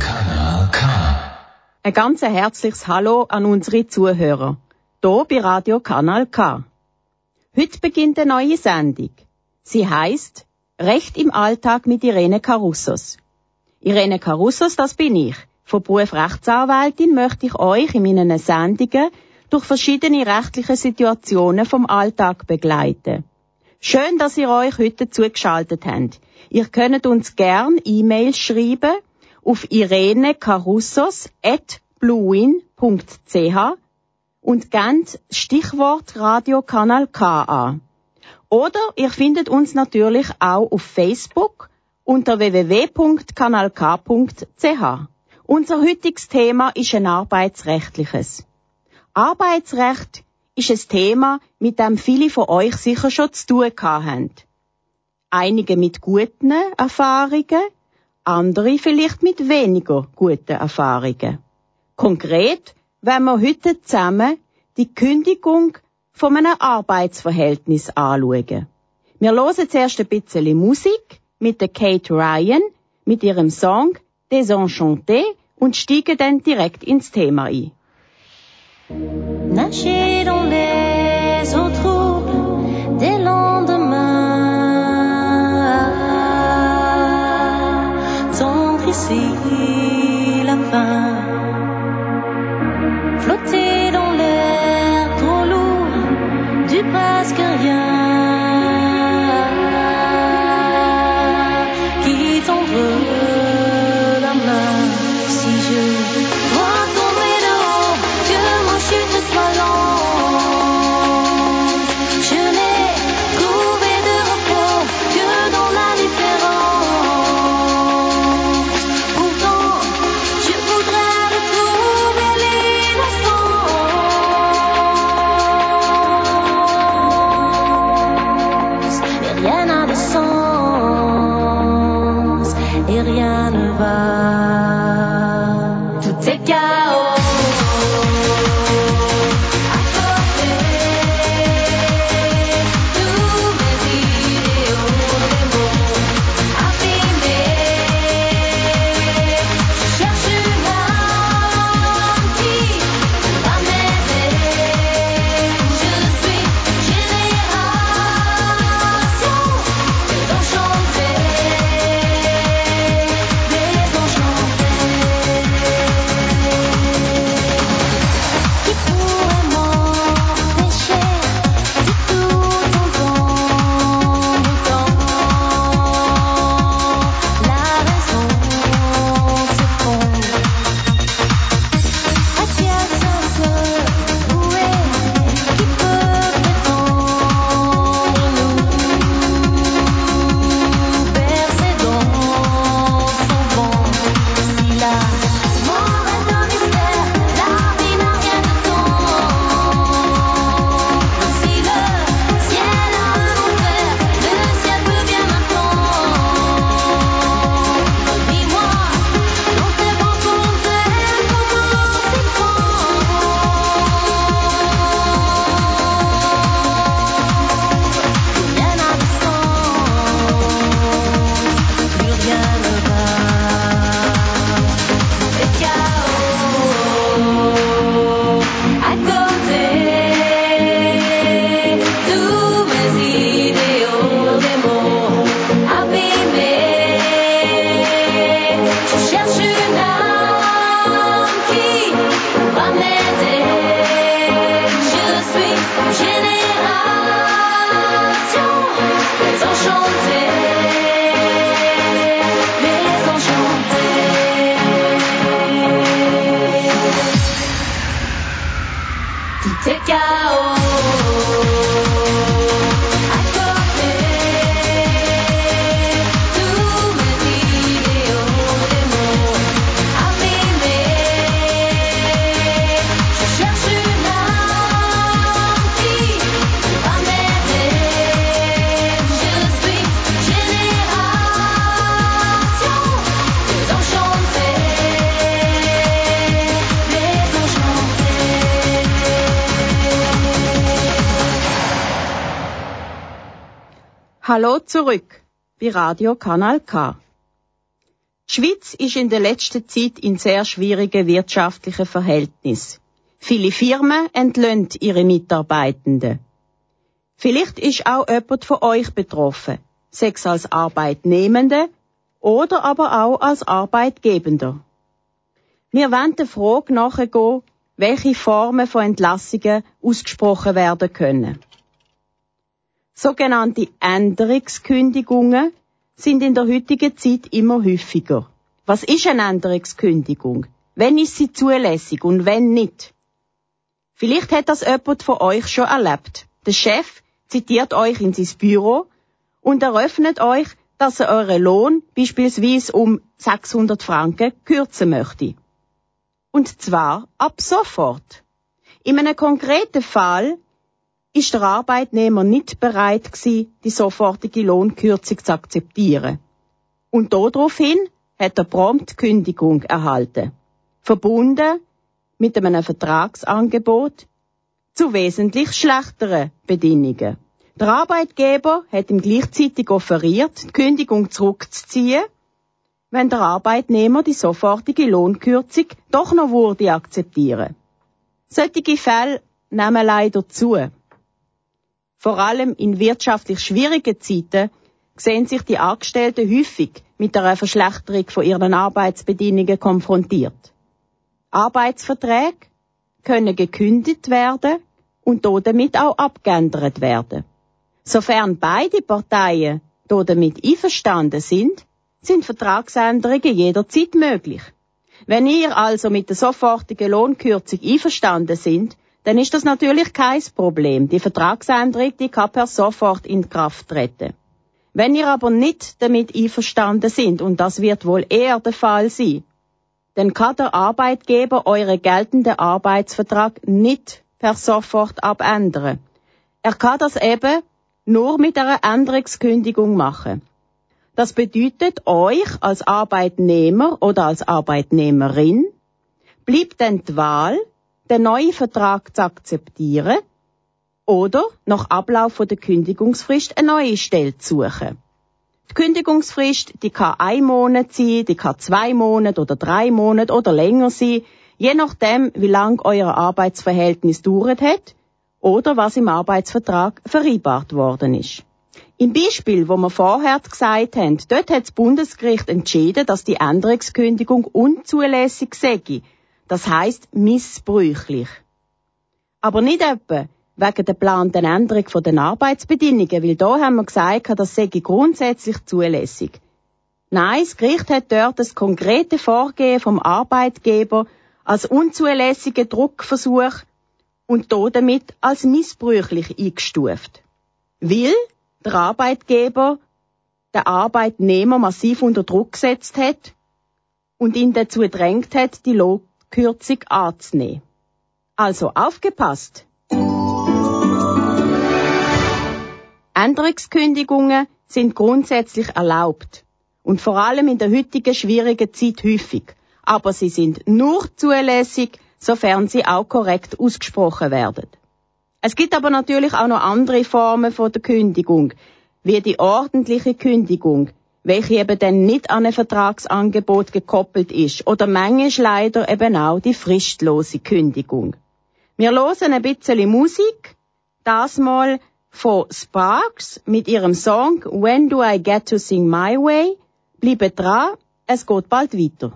Kanal K. Ein ganz herzliches Hallo an unsere Zuhörer. Hier bei Radio Kanal K. Heute beginnt eine neue Sendung. Sie heißt Recht im Alltag mit Irene Carussos. Irene Carussos, das bin ich. Von Beruf Rechtsanwältin möchte ich euch in meinen Sendungen durch verschiedene rechtliche Situationen vom Alltag begleiten. Schön, dass ihr euch heute zugeschaltet habt. Ihr könnt uns gern E-Mails schreiben auf irenecarussos.bluewin.ch und gebt Stichwort Radiokanal K an. Oder ihr findet uns natürlich auch auf Facebook unter www.kanalk.ch. Unser heutiges Thema ist ein arbeitsrechtliches. Arbeitsrecht ist ein Thema, mit dem viele von euch sicher schon zu tun haben. Einige mit guten Erfahrungen, andere vielleicht mit weniger guten Erfahrungen. Konkret wenn wir heute zusammen die Kündigung von einem Arbeitsverhältnis anschauen. Wir hören zuerst ein bisschen Musik mit der Kate Ryan mit ihrem Song Désenchanté und steigen dann direkt ins Thema ein. Ici la fin, flotter dans l'air trop lourd du presque rien, Hallo zurück bei Radio Kanal K. Die Schweiz ist in der letzten Zeit in sehr schwierigen wirtschaftlichen Verhältnissen. Viele Firmen entlöhnt ihre Mitarbeitenden. Vielleicht ist auch jemand von euch betroffen, sechs als Arbeitnehmende oder aber auch als Arbeitgebender. Wir wollen der Frage nachgehen, welche Formen von Entlassungen ausgesprochen werden können. Sogenannte Änderungskündigungen sind in der heutigen Zeit immer häufiger. Was ist eine Änderungskündigung? Wenn ist sie zulässig und wenn nicht? Vielleicht hat das jemand von euch schon erlebt. Der Chef zitiert euch in sein Büro und eröffnet euch, dass er euren Lohn beispielsweise um 600 Franken kürzen möchte. Und zwar ab sofort. In einem konkreten Fall ist der Arbeitnehmer nicht bereit gewesen, die sofortige Lohnkürzung zu akzeptieren. Und daraufhin hat er prompt Kündigung erhalten. Verbunden mit einem Vertragsangebot zu wesentlich schlechteren Bedingungen. Der Arbeitgeber hat ihm gleichzeitig offeriert, die Kündigung zurückzuziehen, wenn der Arbeitnehmer die sofortige Lohnkürzung doch noch würde akzeptieren. Solche Fälle nehmen leider zu. Vor allem in wirtschaftlich schwierigen Zeiten sehen sich die Angestellten häufig mit einer Verschlechterung von ihren Arbeitsbedingungen konfrontiert. Arbeitsverträge können gekündigt werden und damit auch abgeändert werden. Sofern beide Parteien damit einverstanden sind, sind Vertragsänderungen jederzeit möglich. Wenn ihr also mit der sofortigen Lohnkürzung einverstanden sind, dann ist das natürlich kein Problem. Die Vertragsänderung, die kann per sofort in Kraft treten. Wenn ihr aber nicht damit einverstanden sind, und das wird wohl eher der Fall sein, dann kann der Arbeitgeber euren geltenden Arbeitsvertrag nicht per sofort abändern. Er kann das eben nur mit einer Änderungskündigung machen. Das bedeutet, euch als Arbeitnehmer oder als Arbeitnehmerin bleibt dann die Wahl, den neuen Vertrag zu akzeptieren oder nach Ablauf der Kündigungsfrist eine neue Stelle zu suchen. Die Kündigungsfrist, die kann ein Monat sein, die kann zwei Monate oder drei Monate oder länger sein, je nachdem, wie lang euer Arbeitsverhältnis dauert hat oder was im Arbeitsvertrag vereinbart worden ist. Im Beispiel, wo wir vorher gesagt haben, dort hat das Bundesgericht entschieden, dass die Änderungskündigung unzulässig sei. Das heißt missbräuchlich. Aber nicht etwa wegen der geplanten Änderung der Arbeitsbedingungen, weil da haben wir gesagt, das sei grundsätzlich zulässig. Nein, das Gericht hat dort das konkrete Vorgehen vom Arbeitgeber als unzulässigen Druckversuch und damit als missbräuchlich eingestuft. Weil der Arbeitgeber den Arbeitnehmer massiv unter Druck gesetzt hat und ihn dazu drängt hat, die Lohnkürzung anzunehmen. Also aufgepasst! Änderungskündigungen sind grundsätzlich erlaubt und vor allem in der heutigen schwierigen Zeit häufig, aber sie sind nur zulässig, sofern sie auch korrekt ausgesprochen werden. Es gibt aber natürlich auch noch andere Formen von der Kündigung, wie die ordentliche Kündigung, welche eben dann nicht an ein Vertragsangebot gekoppelt ist, oder manchmal leider eben auch die fristlose Kündigung. Wir hören ein bisschen Musik, das mal von Sparks mit ihrem Song When Do I Get to Sing My Way. Bleibt dran, es geht bald weiter.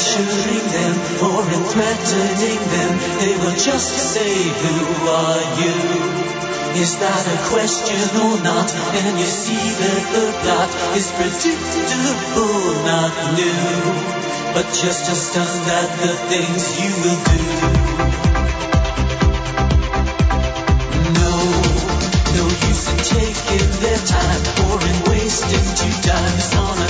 Lecturing them or in threatening them. They will just say, Who are you? Is that a question or not? And you see that the plot is predictable, not new. But just astound at the things you will do. No, no use in taking their time or in wasting two dimes on a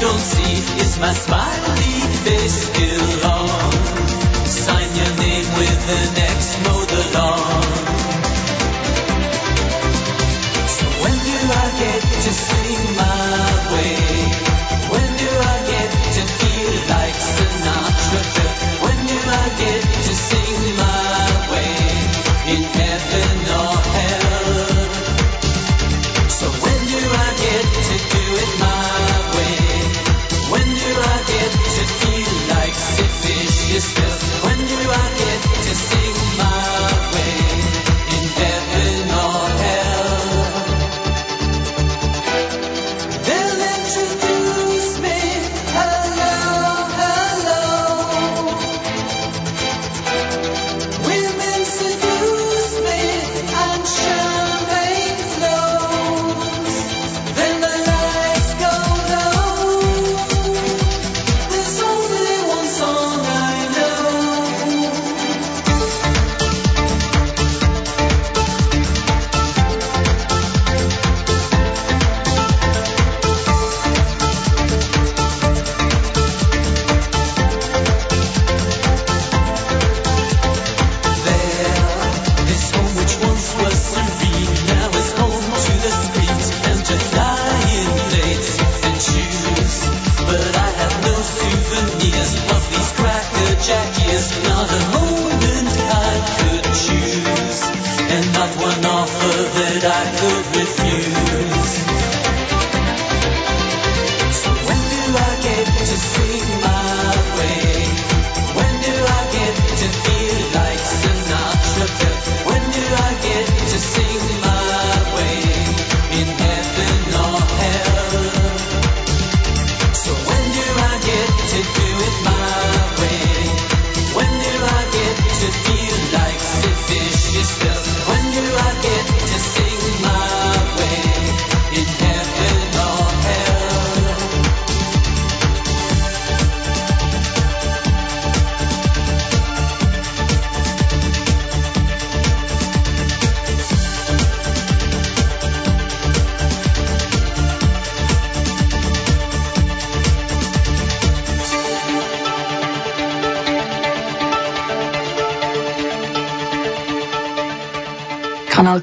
don't see. Is my smiley face still on? Sign your name with the next the lawn. So when do I get to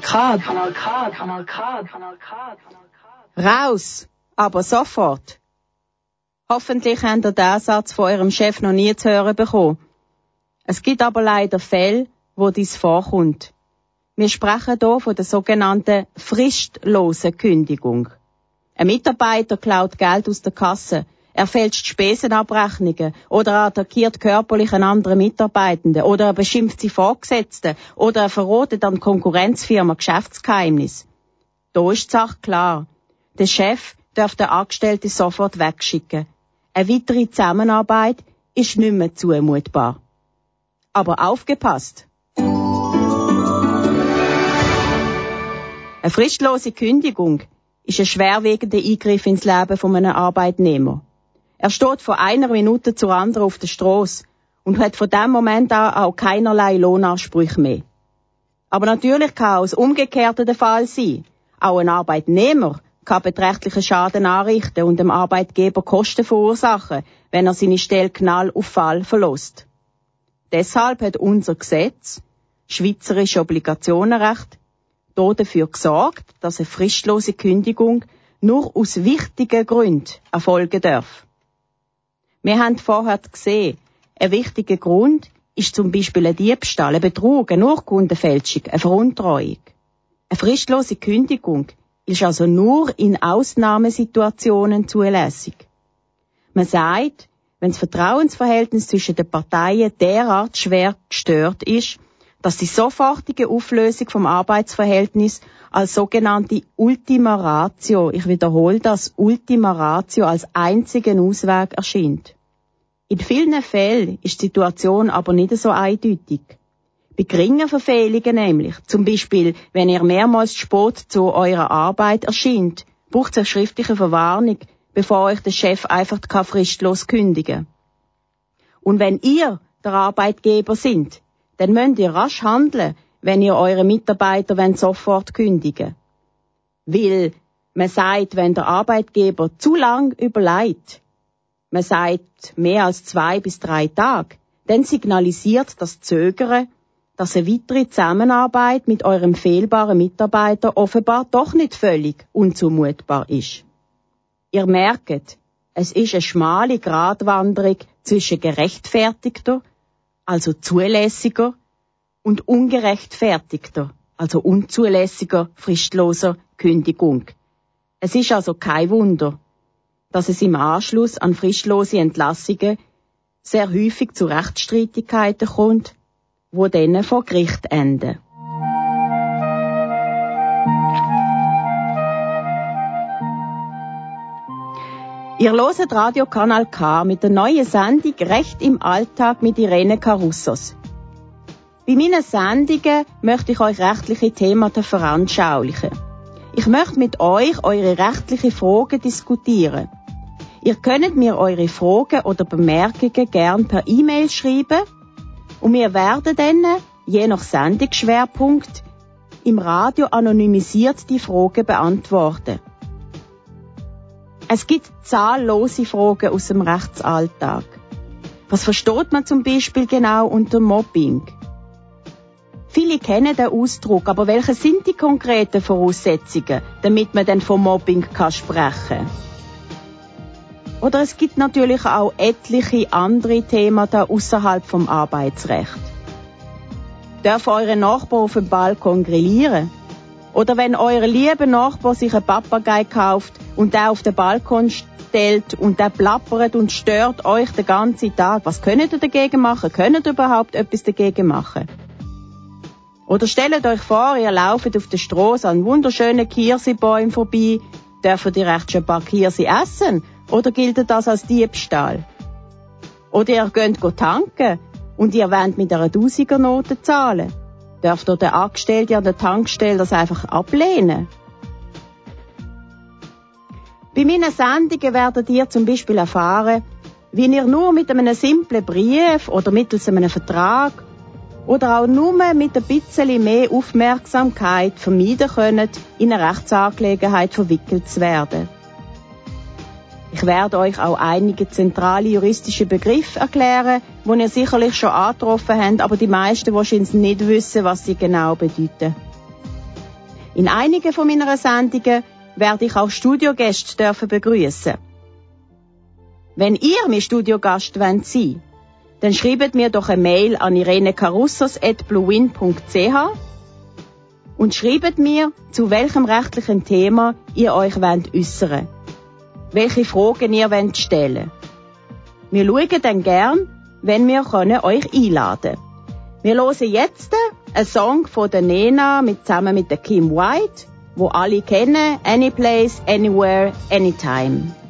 Kanal K, Kanal K, Kanal K, Kanal K. Raus, aber sofort. Hoffentlich habt ihr den Satz von eurem Chef noch nie zu hören bekommen. Es gibt aber leider Fälle, wo dies vorkommt. Wir sprechen hier von der sogenannten fristlosen Kündigung. Ein Mitarbeiter klaut Geld aus der Kasse, er fälscht Spesenabrechnungen oder er attackiert körperlich einen anderen Mitarbeitenden oder er beschimpft sie Vorgesetzten oder er verrotet an Konkurrenzfirma Geschäftsgeheimnis. Da ist die Sache klar. Der Chef darf den Angestellten sofort wegschicken. Eine weitere Zusammenarbeit ist nicht mehr zumutbar. Aber aufgepasst! Eine fristlose Kündigung ist ein schwerwiegender Eingriff ins Leben von einem Arbeitnehmer. Er steht von einer Minute zur anderen auf der Straße und hat von dem Moment an auch keinerlei Lohnansprüche mehr. Aber natürlich kann auch das Umgekehrte der Fall sein. Auch ein Arbeitnehmer kann beträchtlichen Schaden anrichten und dem Arbeitgeber Kosten verursachen, wenn er seine Stelle knall auf Fall verlässt. Deshalb hat unser Gesetz, Schweizerische Obligationenrecht, dafür gesorgt, dass eine fristlose Kündigung nur aus wichtigen Gründen erfolgen darf. Wir haben vorher gesehen, ein wichtiger Grund ist zum Beispiel ein Diebstahl, ein Betrug, eine Urkundenfälschung, eine Veruntreuung. Eine fristlose Kündigung ist also nur in Ausnahmesituationen zulässig. Man sagt, wenn das Vertrauensverhältnis zwischen den Parteien derart schwer gestört ist, dass die sofortige Auflösung vom Arbeitsverhältnis als sogenannte Ultima Ratio, ich wiederhole das, Ultima Ratio als einzigen Ausweg erscheint. In vielen Fällen ist die Situation aber nicht so eindeutig. Bei geringen Verfehlungen nämlich, zum Beispiel, wenn ihr mehrmals spät zu eurer Arbeit erscheint, braucht es eine schriftliche Verwarnung, bevor euch der Chef einfach fristlos kündigen Und wenn ihr der Arbeitgeber sind, dann müsst ihr rasch handeln, wenn ihr eure Mitarbeiter wollt sofort kündigen Weil Man sagt, wenn der Arbeitgeber zu lang überlegt, man sagt mehr als zwei bis drei Tage, dann signalisiert das Zögern, dass eine weitere Zusammenarbeit mit eurem fehlbaren Mitarbeiter offenbar doch nicht völlig unzumutbar ist. Ihr merkt, es ist eine schmale Gratwanderung zwischen gerechtfertigter, also zulässiger, und ungerechtfertigter, also unzulässiger, fristloser Kündigung. Es ist also kein Wunder, dass es im Anschluss an fristlose Entlassungen sehr häufig zu Rechtsstreitigkeiten kommt, wo dann vor Gericht enden. Ihr loset Radio Kanal K mit der neuen Sendung Recht im Alltag mit Irene Carussos. Bei meinen Sendungen möchte ich euch rechtliche Themen veranschaulichen. Ich möchte mit euch eure rechtliche Fragen diskutieren. Ihr könnt mir eure Fragen oder Bemerkungen gern per E-Mail schreiben und wir werden dann, je nach Sendungsschwerpunkt, im Radio anonymisiert die Fragen beantworten. Es gibt zahllose Fragen aus dem Rechtsalltag. Was versteht man zum Beispiel genau unter Mobbing? Viele kennen den Ausdruck, aber welche sind die konkreten Voraussetzungen, damit man dann vom Mobbing kann sprechen Oder es gibt natürlich auch etliche andere Themen da außerhalb vom Arbeitsrecht. Darf eure Nachbar auf dem Balkon grillieren? Oder wenn euer lieber Nachbar sich einen Papagei kauft und der auf den Balkon stellt und der plappert und stört euch den ganzen Tag, was könnt ihr dagegen machen? Könnt ihr überhaupt etwas dagegen machen? Oder stellt euch vor, ihr lauft auf der Straße an wunderschönen Kirsebäumen vorbei, dürft ihr recht schon ein paar Kirse essen? Oder gilt das als Diebstahl? Oder ihr geht tanken und ihr wollt mit einer Tausigernote zahlen? Darf dort der Angestellte an der Tankstelle das einfach ablehnen? Bei meinen Sendungen werdet ihr zum Beispiel erfahren, wie ihr nur mit einem simplen Brief oder mittels einem Vertrag oder auch nur mit ein bisschen mehr Aufmerksamkeit vermeiden könnt, in eine Rechtsangelegenheit verwickelt zu werden. Ich werde euch auch einige zentrale juristische Begriffe erklären, die ihr sicherlich schon angetroffen habt, aber die meisten wahrscheinlich nicht wissen, was sie genau bedeuten. In einigen von meinen Sendungen werde ich auch Studiogäste dürfen begrüßen. Wenn ihr mein Studiogast wollt sein dann schreibt mir doch eine Mail an irenecarussos.bluewin.ch und schreibt mir, zu welchem rechtlichen Thema ihr euch wollt äußern. Welche Fragen ihr wollt stellen. Wir schauen dann gern, wenn wir können euch einladen. Wir hören jetzt einen Song von der Nena mit, zusammen mit der Kim White, wo alle kennen, Any Place, Anywhere, Anytime.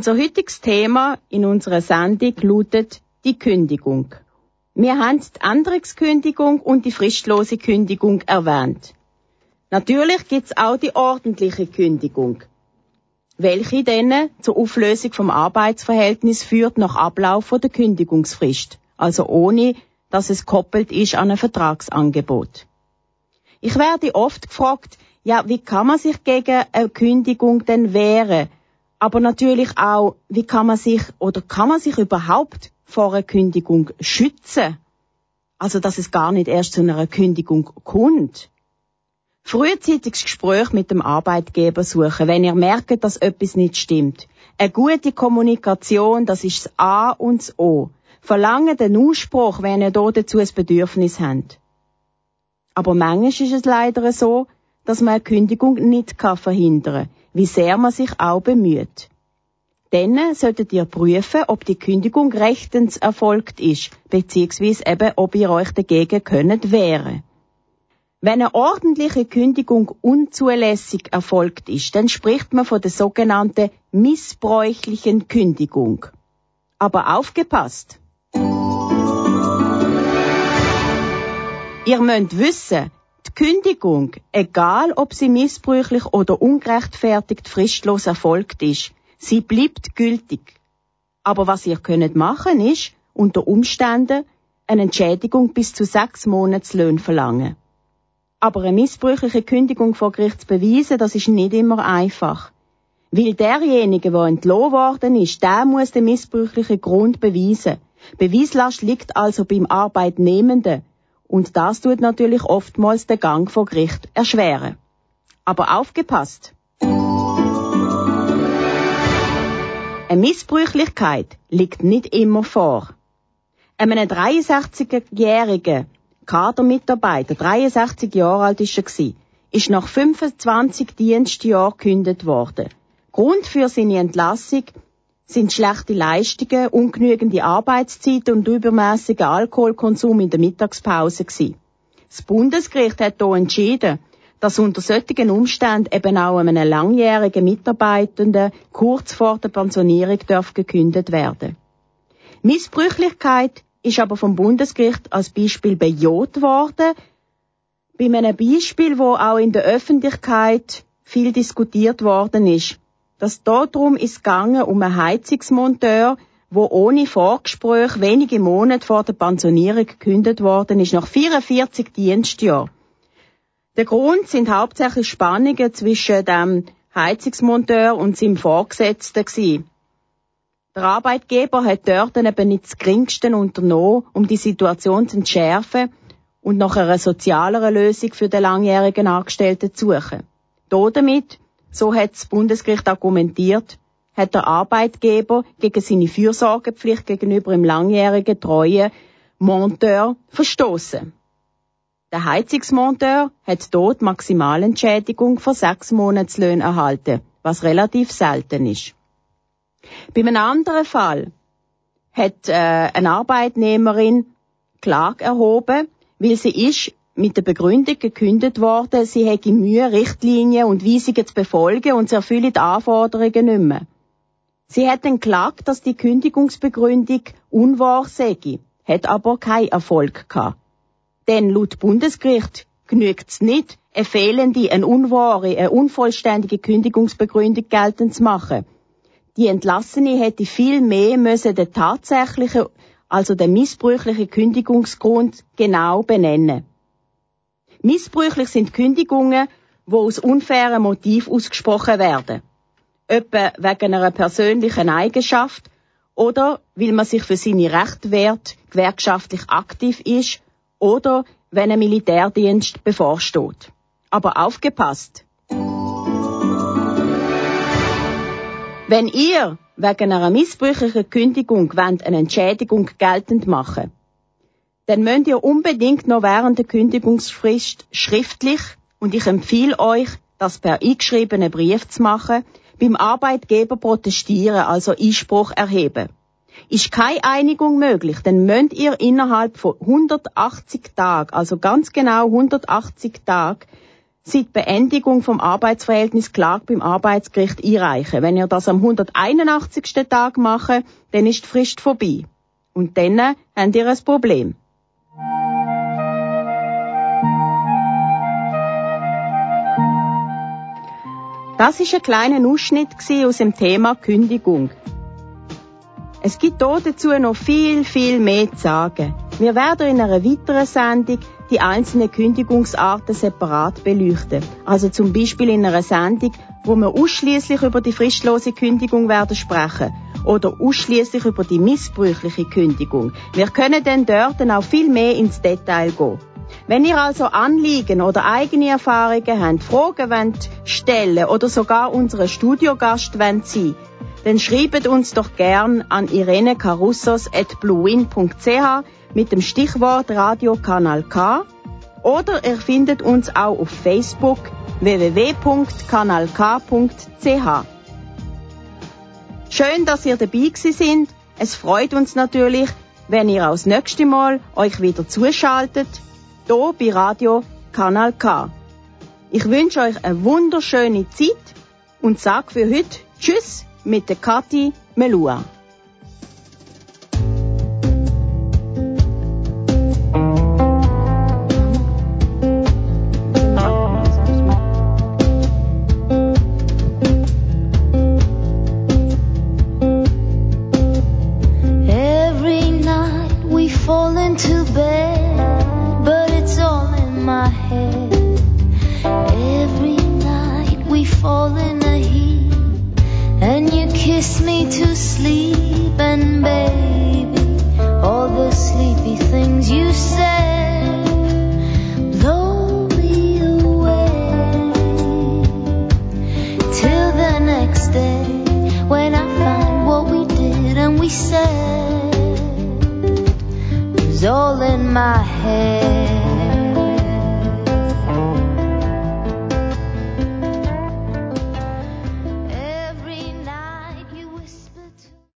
Unser heutiges Thema in unserer Sendung lautet die Kündigung. Wir haben die Änderungskündigung und die fristlose Kündigung erwähnt. Natürlich gibt's auch die ordentliche Kündigung, welche dann zur Auflösung vom Arbeitsverhältnis führt nach Ablauf der Kündigungsfrist, also ohne, dass es koppelt ist an ein Vertragsangebot. Ich werde oft gefragt, ja, wie kann man sich gegen eine Kündigung denn wehren? Aber natürlich auch, wie kann man sich oder kann man sich überhaupt vor einer Kündigung schützen? Also, dass es gar nicht erst zu einer Kündigung kommt. Frühzeitiges Gespräch mit dem Arbeitgeber suchen, wenn ihr merkt, dass etwas nicht stimmt. Eine gute Kommunikation, das ist das A und das O. Verlangen den Ausspruch, wenn ihr dazu ein Bedürfnis habt. Aber manchmal ist es leider so, dass man eine Kündigung nicht verhindern kann, wie sehr man sich auch bemüht. Dann solltet ihr prüfen, ob die Kündigung rechtens erfolgt ist, beziehungsweise eben, ob ihr euch dagegen könnt wehren. Wenn eine ordentliche Kündigung unzulässig erfolgt ist, dann spricht man von der sogenannten missbräuchlichen Kündigung. Aber aufgepasst! Ihr müsst wissen, die Kündigung, egal ob sie missbräuchlich oder ungerechtfertigt fristlos erfolgt ist, sie bleibt gültig. Aber was ihr könnt machen ist, unter Umständen eine Entschädigung bis zu sechs Monatslöhnen verlangen. Aber eine missbräuchliche Kündigung vor Gericht zu beweisen, das ist nicht immer einfach. Weil derjenige, der entlohnt worden ist, der muss den missbräuchlichen Grund beweisen. Beweislast liegt also beim Arbeitnehmenden. Und das tut natürlich oftmals den Gang vor Gericht erschweren. Aber aufgepasst! Eine Missbräuchlichkeit liegt nicht immer vor. Einem 63-jährigen Kadermitarbeiter, 63 Jahre alt ist er ist nach 25 Dienstjahren gekündigt worden. Grund für seine Entlassung sind schlechte Leistungen, ungenügende Arbeitszeiten und übermäßiger Alkoholkonsum in der Mittagspause gewesen. Das Bundesgericht hat hier entschieden, dass unter solchen Umständen eben auch einem langjährigen Mitarbeitenden kurz vor der Pensionierung darf gekündigt werden. Missbräuchlichkeit ist aber vom Bundesgericht als Beispiel bejaht worden. Bei einem Beispiel, wo auch in der Öffentlichkeit viel diskutiert worden ist. Das darum ist gegangen um einen Heizungsmonteur, wo ohne Vorgespräch wenige Monate vor der Pensionierung gekündigt worden ist, nach 44 Dienstjahren. Der Grund sind hauptsächlich Spannungen zwischen dem Heizungsmonteur und seinem Vorgesetzten gewesen. Der Arbeitgeber hat dort eben nicht das Geringste unternommen, um die Situation zu entschärfen und nach einer sozialeren Lösung für den langjährigen Angestellten zu suchen. Damit so hat das Bundesgericht argumentiert, hat der Arbeitgeber gegen seine Fürsorgepflicht gegenüber dem langjährigen treuen Monteur verstoßen. Der Heizungsmonteur hat dort Maximalentschädigung von sechs Monatslöhnen erhalten, was relativ selten ist. Bei einem anderen Fall hat äh, eine Arbeitnehmerin Klage erhoben, weil sie ist mit der Begründung gekündigt worden, sie hätte Mühe, Richtlinien und Weisungen zu befolgen und sie erfülle die Anforderungen nicht mehr. Sie hat dann geklagt, dass die Kündigungsbegründung unwahr sei, hat aber keinen Erfolg gehabt. Denn laut Bundesgericht genügt es nicht, eine fehlende, eine unwahre, eine unvollständige Kündigungsbegründung geltend zu machen. Die Entlassene hätte viel mehr müssen den tatsächlichen, also den missbräuchlichen Kündigungsgrund genau benennen. Missbräuchlich sind Kündigungen, die aus unfairen Motiv ausgesprochen werden. Etwa wegen einer persönlichen Eigenschaft oder weil man sich für seine Rechte wehrt, gewerkschaftlich aktiv ist oder wenn ein Militärdienst bevorsteht. Aber aufgepasst! Wenn ihr wegen einer missbräuchlichen Kündigung wollt eine Entschädigung geltend machen dann müsst ihr unbedingt noch während der Kündigungsfrist schriftlich, und ich empfehle euch, das per eingeschriebenen Brief zu machen, beim Arbeitgeber protestieren, also Einspruch erheben. Ist keine Einigung möglich, dann müsst ihr innerhalb von 180 Tagen, also ganz genau 180 Tagen, seit Beendigung vom Arbeitsverhältnis Klage beim Arbeitsgericht einreichen. Wenn ihr das am 181. Tag macht, dann ist die Frist vorbei. Und dann habt ihr ein Problem. Das ist ein kleiner Ausschnitt aus dem Thema Kündigung. Es gibt dazu noch viel, viel mehr zu sagen. Wir werden in einer weiteren Sendung die einzelnen Kündigungsarten separat beleuchten. Also zum Beispiel in einer Sendung, wo wir ausschließlich über die fristlose Kündigung werden sprechen oder ausschließlich über die missbräuchliche Kündigung. Wir können dann dort auch viel mehr ins Detail gehen. Wenn ihr also Anliegen oder eigene Erfahrungen habt, Fragen wollt stellen oder sogar unsere Studiogast wollt sein, dann schreibt uns doch gern an irenecarussos.bluewin.ch mit dem Stichwort Radiokanal K oder ihr findet uns auch auf Facebook www.kanalk.ch. Schön, dass ihr dabei sind. Es freut uns natürlich, wenn ihr auch das nächste Mal euch wieder zuschaltet, hier bei Radio Kanal K. Ich wünsche euch eine wunderschöne Zeit und sage für heute Tschüss mit der Kathi Melua.